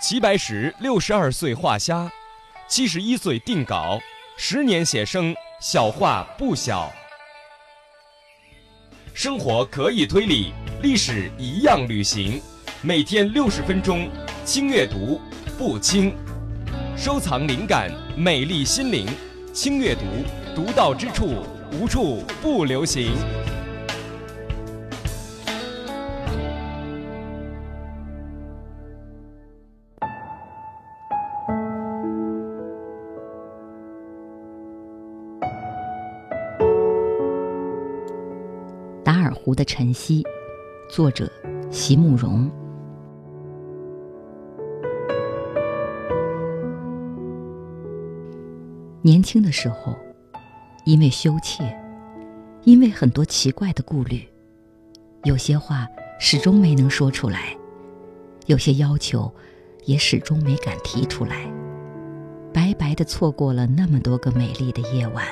齐白石六十二岁画虾，七十一岁定稿，十年写生，小画不小。生活可以推理，历史一样旅行。每天六十分钟，轻阅读，不轻。收藏灵感，美丽心灵。轻阅读，独到之处，无处不流行。的晨曦，作者席慕容。年轻的时候，因为羞怯，因为很多奇怪的顾虑，有些话始终没能说出来，有些要求也始终没敢提出来，白白的错过了那么多个美丽的夜晚。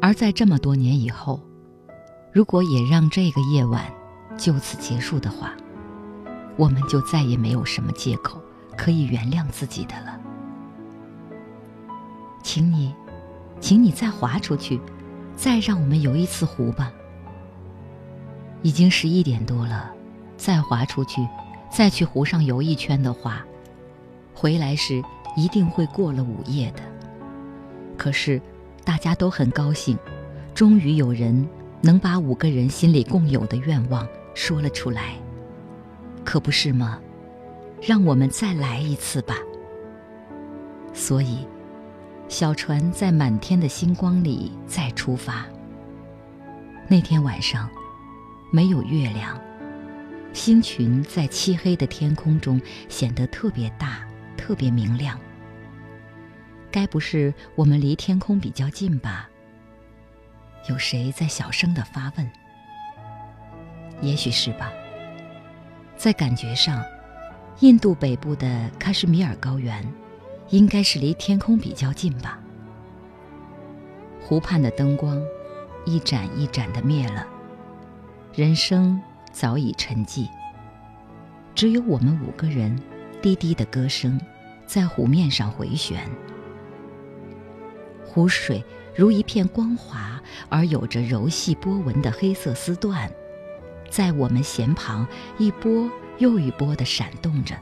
而在这么多年以后，如果也让这个夜晚就此结束的话，我们就再也没有什么借口可以原谅自己的了。请你，请你再划出去，再让我们游一次湖吧。已经十一点多了，再划出去，再去湖上游一圈的话，回来时一定会过了午夜的。可是，大家都很高兴，终于有人能把五个人心里共有的愿望说了出来，可不是吗？让我们再来一次吧。所以。小船在满天的星光里再出发。那天晚上，没有月亮，星群在漆黑的天空中显得特别大，特别明亮。该不是我们离天空比较近吧？有谁在小声的发问？也许是吧。在感觉上，印度北部的喀什米尔高原。应该是离天空比较近吧。湖畔的灯光一盏一盏的灭了，人声早已沉寂，只有我们五个人低低的歌声在湖面上回旋。湖水如一片光滑而有着柔细波纹的黑色丝缎，在我们弦旁一波又一波的闪动着。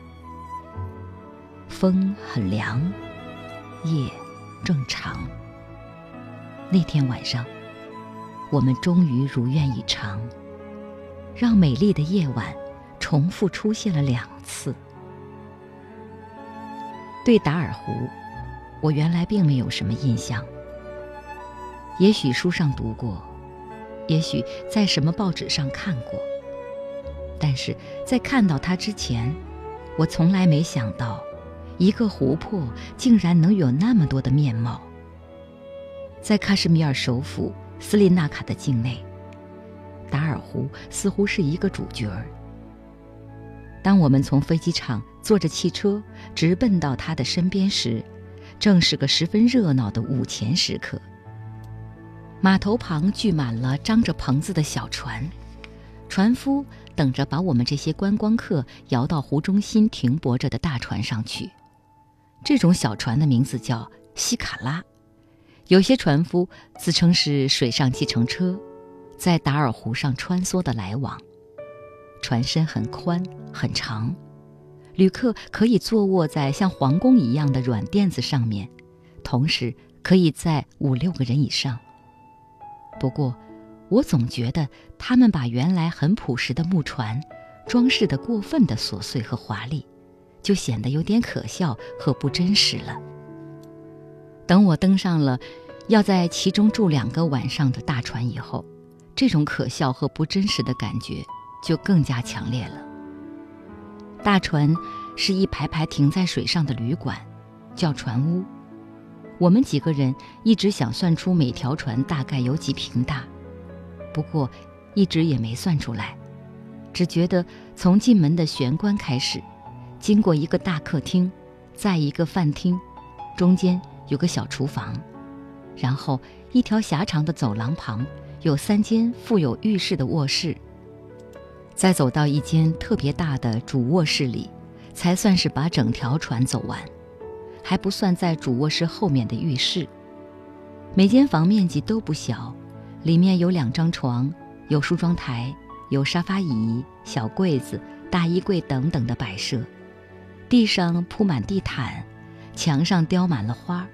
风很凉，夜正长。那天晚上，我们终于如愿以偿，让美丽的夜晚重复出现了两次。对达尔湖，我原来并没有什么印象，也许书上读过，也许在什么报纸上看过，但是在看到它之前，我从来没想到。一个湖泊竟然能有那么多的面貌。在喀什米尔首府斯里纳卡的境内，达尔湖似乎是一个主角儿。当我们从飞机场坐着汽车直奔到他的身边时，正是个十分热闹的午前时刻。码头旁聚满了张着棚子的小船，船夫等着把我们这些观光客摇到湖中心停泊着的大船上去。这种小船的名字叫西卡拉，有些船夫自称是水上计程车，在达尔湖上穿梭的来往。船身很宽很长，旅客可以坐卧在像皇宫一样的软垫子上面，同时可以在五六个人以上。不过，我总觉得他们把原来很朴实的木船装饰得过分的琐碎和华丽。就显得有点可笑和不真实了。等我登上了要在其中住两个晚上的大船以后，这种可笑和不真实的感觉就更加强烈了。大船是一排排停在水上的旅馆，叫船屋。我们几个人一直想算出每条船大概有几平大，不过一直也没算出来，只觉得从进门的玄关开始。经过一个大客厅，在一个饭厅，中间有个小厨房，然后一条狭长的走廊旁有三间附有浴室的卧室。再走到一间特别大的主卧室里，才算是把整条船走完，还不算在主卧室后面的浴室。每间房面积都不小，里面有两张床，有梳妆台，有沙发椅、小柜子、大衣柜等等的摆设，地上铺满地毯，墙上雕满了花。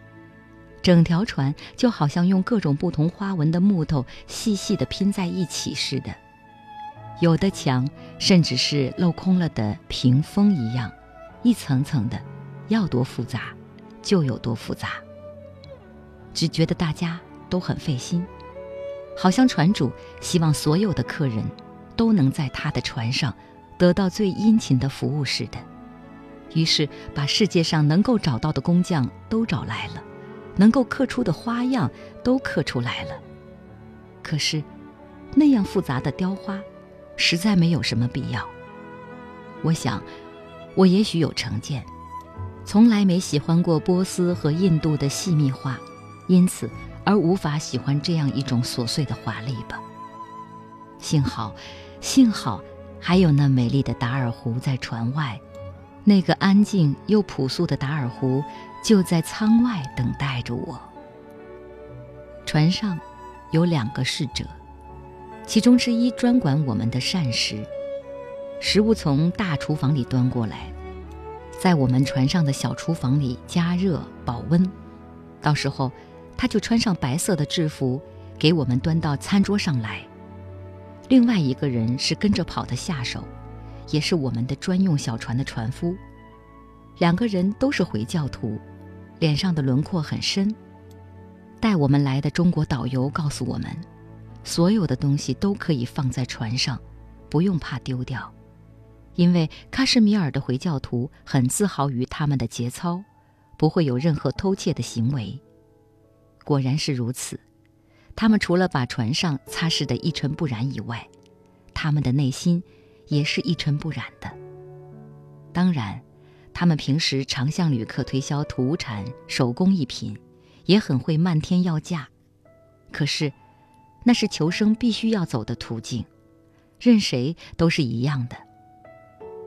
整条船就好像用各种不同花纹的木头细细地拼在一起似的，有的墙甚至是镂空了的屏风一样，一层层的，要多复杂就有多复杂。只觉得大家都很费心，好像船主希望所有的客人都能在他的船上得到最殷勤的服务似的，于是把世界上能够找到的工匠都找来了。能够刻出的花样都刻出来了，可是那样复杂的雕花，实在没有什么必要。我想，我也许有成见，从来没喜欢过波斯和印度的细密画，因此而无法喜欢这样一种琐碎的华丽吧。幸好，幸好还有那美丽的达尔湖在船外，那个安静又朴素的达尔湖。就在舱外等待着我。船上有两个侍者，其中之一专管我们的膳食，食物从大厨房里端过来，在我们船上的小厨房里加热保温。到时候，他就穿上白色的制服，给我们端到餐桌上来。另外一个人是跟着跑的下手，也是我们的专用小船的船夫。两个人都是回教徒。脸上的轮廓很深。带我们来的中国导游告诉我们，所有的东西都可以放在船上，不用怕丢掉，因为喀什米尔的回教徒很自豪于他们的节操，不会有任何偷窃的行为。果然是如此，他们除了把船上擦拭得一尘不染以外，他们的内心也是一尘不染的。当然。他们平时常向旅客推销土产、手工艺品，也很会漫天要价。可是，那是求生必须要走的途径，任谁都是一样的。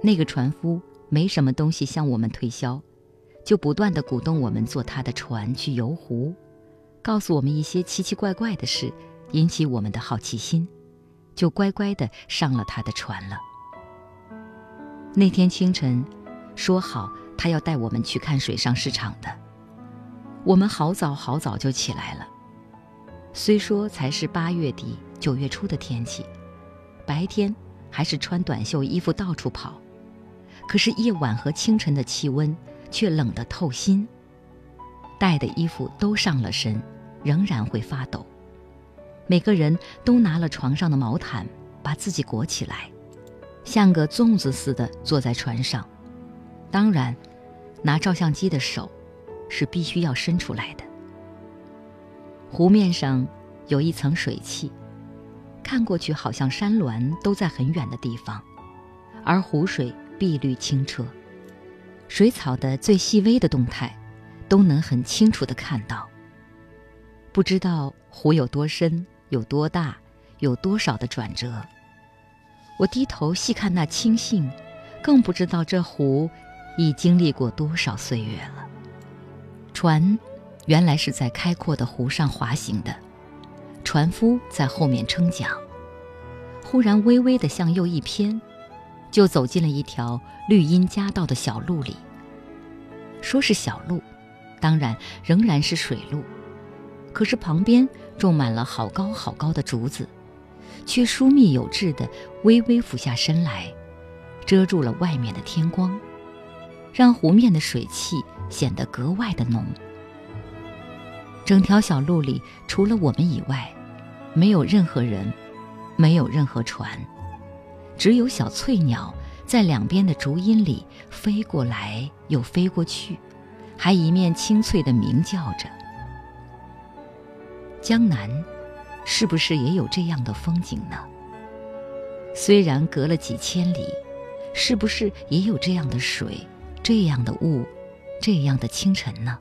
那个船夫没什么东西向我们推销，就不断地鼓动我们坐他的船去游湖，告诉我们一些奇奇怪怪的事，引起我们的好奇心，就乖乖地上了他的船了。那天清晨。说好，他要带我们去看水上市场的。我们好早好早就起来了。虽说才是八月底九月初的天气，白天还是穿短袖衣服到处跑，可是夜晚和清晨的气温却冷得透心。带的衣服都上了身，仍然会发抖。每个人都拿了床上的毛毯，把自己裹起来，像个粽子似的坐在船上。当然，拿照相机的手是必须要伸出来的。湖面上有一层水汽，看过去好像山峦都在很远的地方，而湖水碧绿清澈，水草的最细微的动态都能很清楚地看到。不知道湖有多深，有多大，有多少的转折。我低头细看那青荇，更不知道这湖。已经历过多少岁月了？船原来是在开阔的湖上滑行的，船夫在后面撑桨。忽然微微的向右一偏，就走进了一条绿荫夹道的小路里。说是小路，当然仍然是水路，可是旁边种满了好高好高的竹子，却疏密有致的微微俯下身来，遮住了外面的天光。让湖面的水汽显得格外的浓。整条小路里，除了我们以外，没有任何人，没有任何船，只有小翠鸟在两边的竹荫里飞过来又飞过去，还一面清脆的鸣叫着。江南，是不是也有这样的风景呢？虽然隔了几千里，是不是也有这样的水？这样的雾，这样的清晨呢？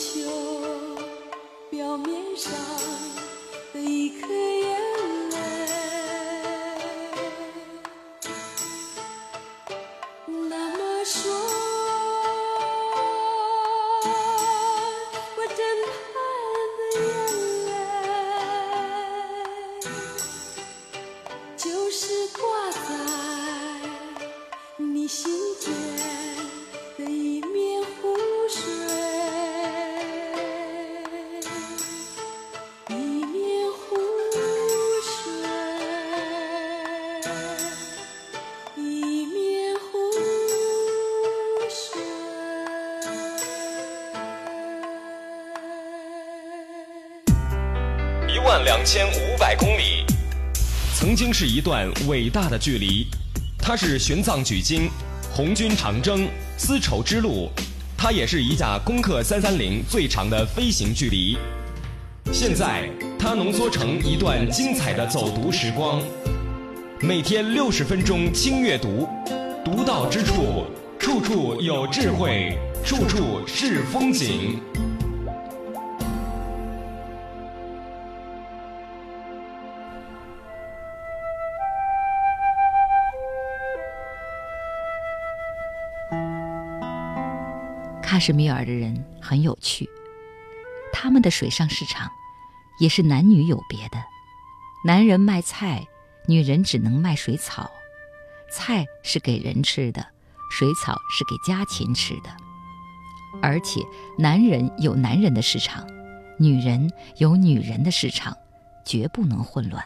秋万两千五百公里，曾经是一段伟大的距离。它是玄奘取经、红军长征、丝绸之路，它也是一架攻克三三零最长的飞行距离。现在，它浓缩成一段精彩的走读时光。每天六十分钟轻阅读，独到之处，处处有智慧，处处是风景。什米尔的人很有趣，他们的水上市场也是男女有别的，男人卖菜，女人只能卖水草，菜是给人吃的，水草是给家禽吃的，而且男人有男人的市场，女人有女人的市场，绝不能混乱。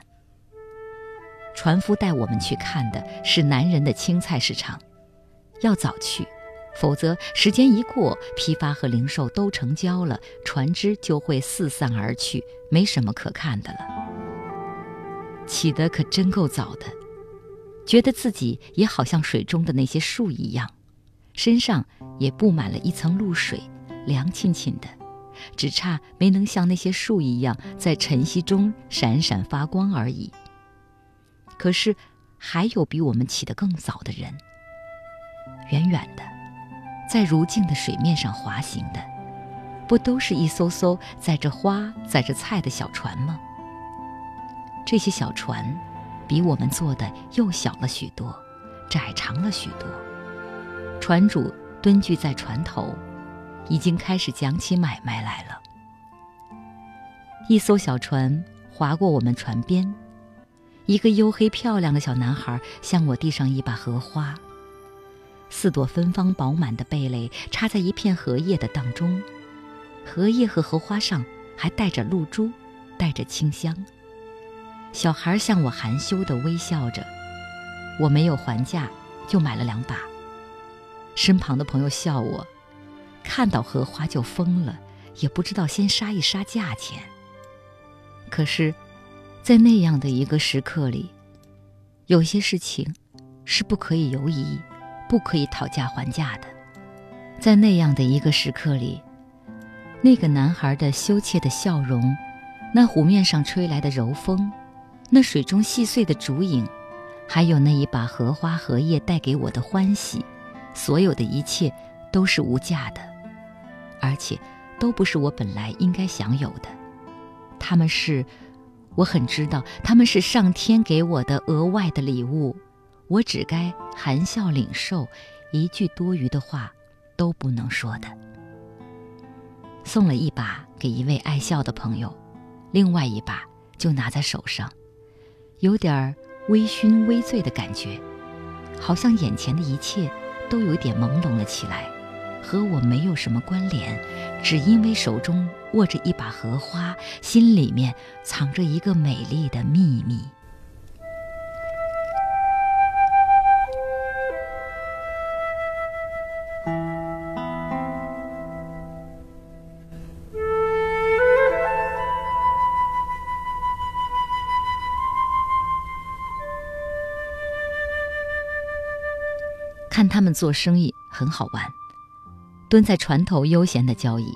船夫带我们去看的是男人的青菜市场，要早去。否则，时间一过，批发和零售都成交了，船只就会四散而去，没什么可看的了。起得可真够早的，觉得自己也好像水中的那些树一样，身上也布满了一层露水，凉沁沁的，只差没能像那些树一样在晨曦中闪闪发光而已。可是，还有比我们起得更早的人，远远的。在如镜的水面上滑行的，不都是一艘艘载着花、载着菜的小船吗？这些小船，比我们坐的又小了许多，窄长了许多。船主蹲踞在船头，已经开始讲起买卖来了。一艘小船划过我们船边，一个黝黑漂亮的小男孩向我递上一把荷花。四朵芬芳饱满的蓓蕾插在一片荷叶的当中，荷叶和荷花上还带着露珠，带着清香。小孩向我含羞地微笑着，我没有还价，就买了两把。身旁的朋友笑我，看到荷花就疯了，也不知道先杀一杀价钱。可是，在那样的一个时刻里，有些事情是不可以犹疑。不可以讨价还价的，在那样的一个时刻里，那个男孩的羞怯的笑容，那湖面上吹来的柔风，那水中细碎的竹影，还有那一把荷花荷叶带给我的欢喜，所有的一切都是无价的，而且都不是我本来应该享有的，他们是，我很知道他们是上天给我的额外的礼物。我只该含笑领受，一句多余的话都不能说的。送了一把给一位爱笑的朋友，另外一把就拿在手上，有点微醺微醉的感觉，好像眼前的一切都有点朦胧了起来，和我没有什么关联，只因为手中握着一把荷花，心里面藏着一个美丽的秘密。做生意很好玩，蹲在船头悠闲的交易，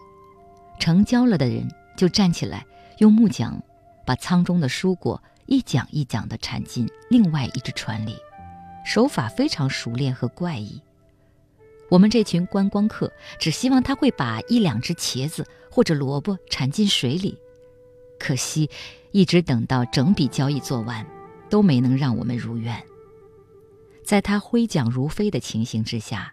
成交了的人就站起来，用木桨把舱中的蔬果一桨一桨地铲进另外一只船里，手法非常熟练和怪异。我们这群观光客只希望他会把一两只茄子或者萝卜铲进水里，可惜一直等到整笔交易做完，都没能让我们如愿。在他挥桨如飞的情形之下，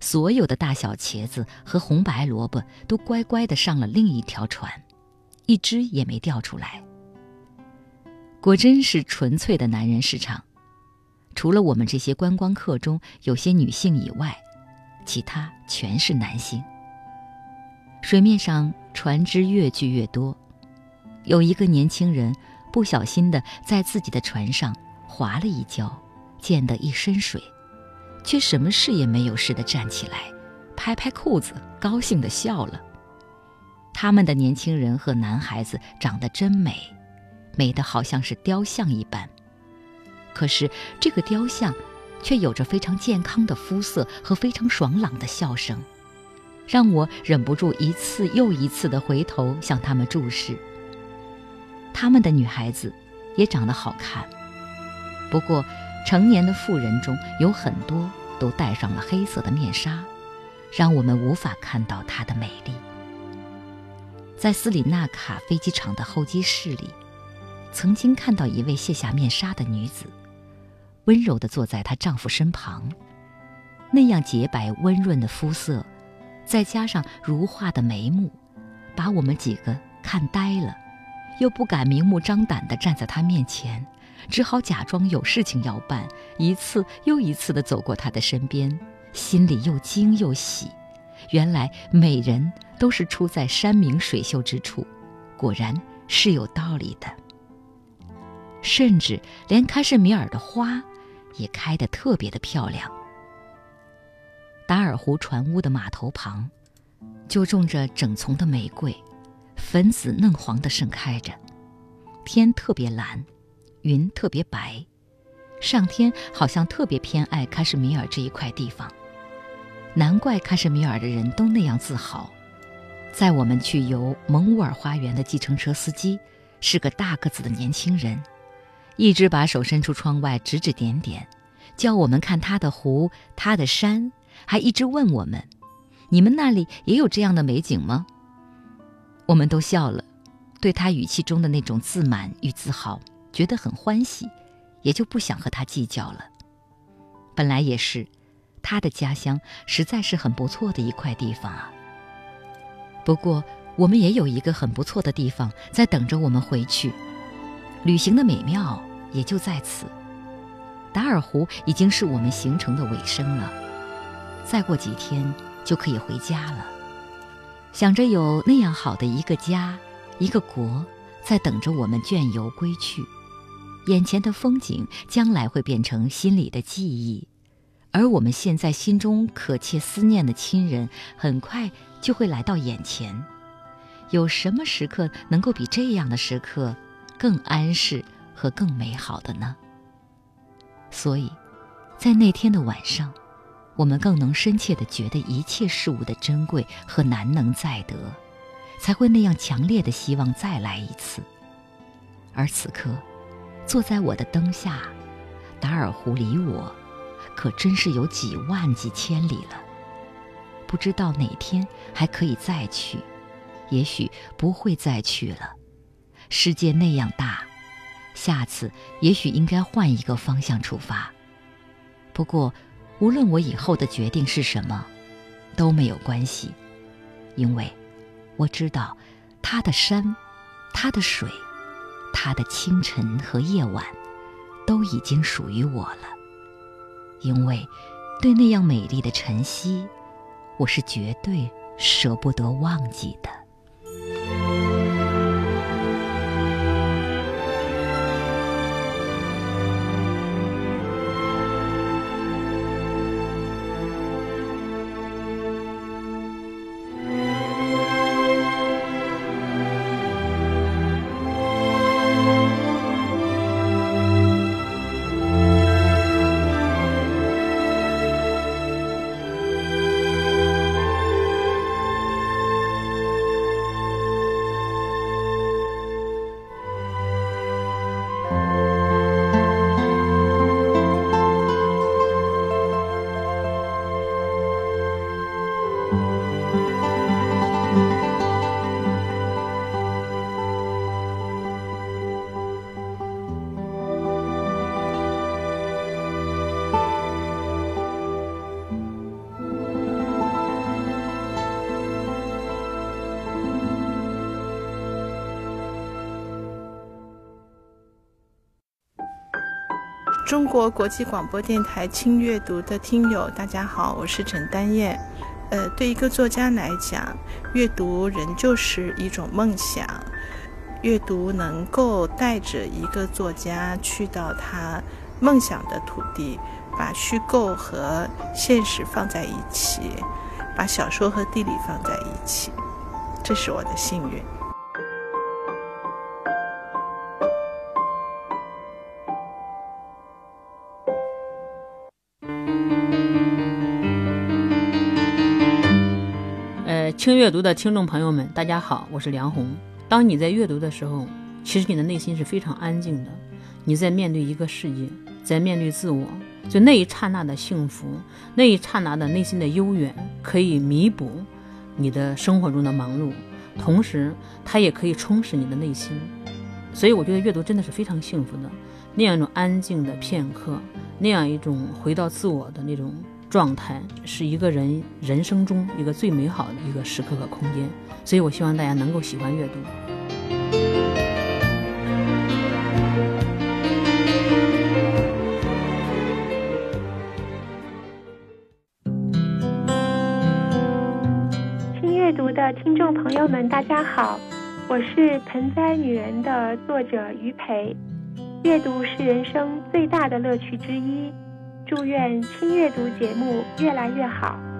所有的大小茄子和红白萝卜都乖乖地上了另一条船，一只也没掉出来。果真是纯粹的男人市场，除了我们这些观光客中有些女性以外，其他全是男性。水面上船只越聚越多，有一个年轻人不小心地在自己的船上滑了一跤。溅得一身水，却什么事也没有似的站起来，拍拍裤子，高兴地笑了。他们的年轻人和男孩子长得真美，美得好像是雕像一般。可是这个雕像，却有着非常健康的肤色和非常爽朗的笑声，让我忍不住一次又一次地回头向他们注视。他们的女孩子也长得好看，不过。成年的妇人中有很多都戴上了黑色的面纱，让我们无法看到她的美丽。在斯里纳卡飞机场的候机室里，曾经看到一位卸下面纱的女子，温柔地坐在她丈夫身旁。那样洁白温润的肤色，再加上如画的眉目，把我们几个看呆了，又不敢明目张胆地站在他面前，只好假装有事情要办，一次又一次地走过他的身边，心里又惊又喜。原来美人都是出在山明水秀之处，果然是有道理的。甚至连喀什米尔的花，也开得特别的漂亮。达尔湖船坞的码头旁，就种着整丛的玫瑰，粉紫嫩黄的盛开着。天特别蓝，云特别白，上天好像特别偏爱喀什米尔这一块地方。难怪喀什米尔的人都那样自豪。在我们去游蒙兀尔花园的计程车司机是个大个子的年轻人，一直把手伸出窗外指指点点，叫我们看他的湖、他的山，还一直问我们：“你们那里也有这样的美景吗？”我们都笑了，对他语气中的那种自满与自豪觉得很欢喜，也就不想和他计较了。本来也是。他的家乡实在是很不错的一块地方啊。不过，我们也有一个很不错的地方在等着我们回去，旅行的美妙也就在此。达尔湖已经是我们行程的尾声了，再过几天就可以回家了。想着有那样好的一个家，一个国，在等着我们倦游归去，眼前的风景将来会变成心里的记忆。而我们现在心中可切思念的亲人，很快就会来到眼前。有什么时刻能够比这样的时刻更安适和更美好的呢？所以，在那天的晚上，我们更能深切地觉得一切事物的珍贵和难能再得，才会那样强烈的希望再来一次。而此刻，坐在我的灯下，达尔湖离我。可真是有几万几千里了，不知道哪天还可以再去，也许不会再去了。世界那样大，下次也许应该换一个方向出发。不过，无论我以后的决定是什么，都没有关系，因为我知道，他的山，他的水，他的清晨和夜晚，都已经属于我了。因为，对那样美丽的晨曦，我是绝对舍不得忘记的。中国国际广播电台轻阅读的听友，大家好，我是陈丹燕。呃，对一个作家来讲，阅读仍旧是一种梦想。阅读能够带着一个作家去到他梦想的土地，把虚构和现实放在一起，把小说和地理放在一起，这是我的幸运。轻阅读的听众朋友们，大家好，我是梁红。当你在阅读的时候，其实你的内心是非常安静的。你在面对一个世界，在面对自我，就那一刹那的幸福，那一刹那的内心的悠远，可以弥补你的生活中的忙碌，同时它也可以充实你的内心。所以我觉得阅读真的是非常幸福的，那样一种安静的片刻，那样一种回到自我的那种状态，是一个人人生中一个最美好的一个时刻和空间。所以我希望大家能够喜欢阅读。听阅读的听众朋友们，大家好，我是《盆栽女人》的作者于培。阅读是人生最大的乐趣之一，祝愿轻阅读节目越来越好。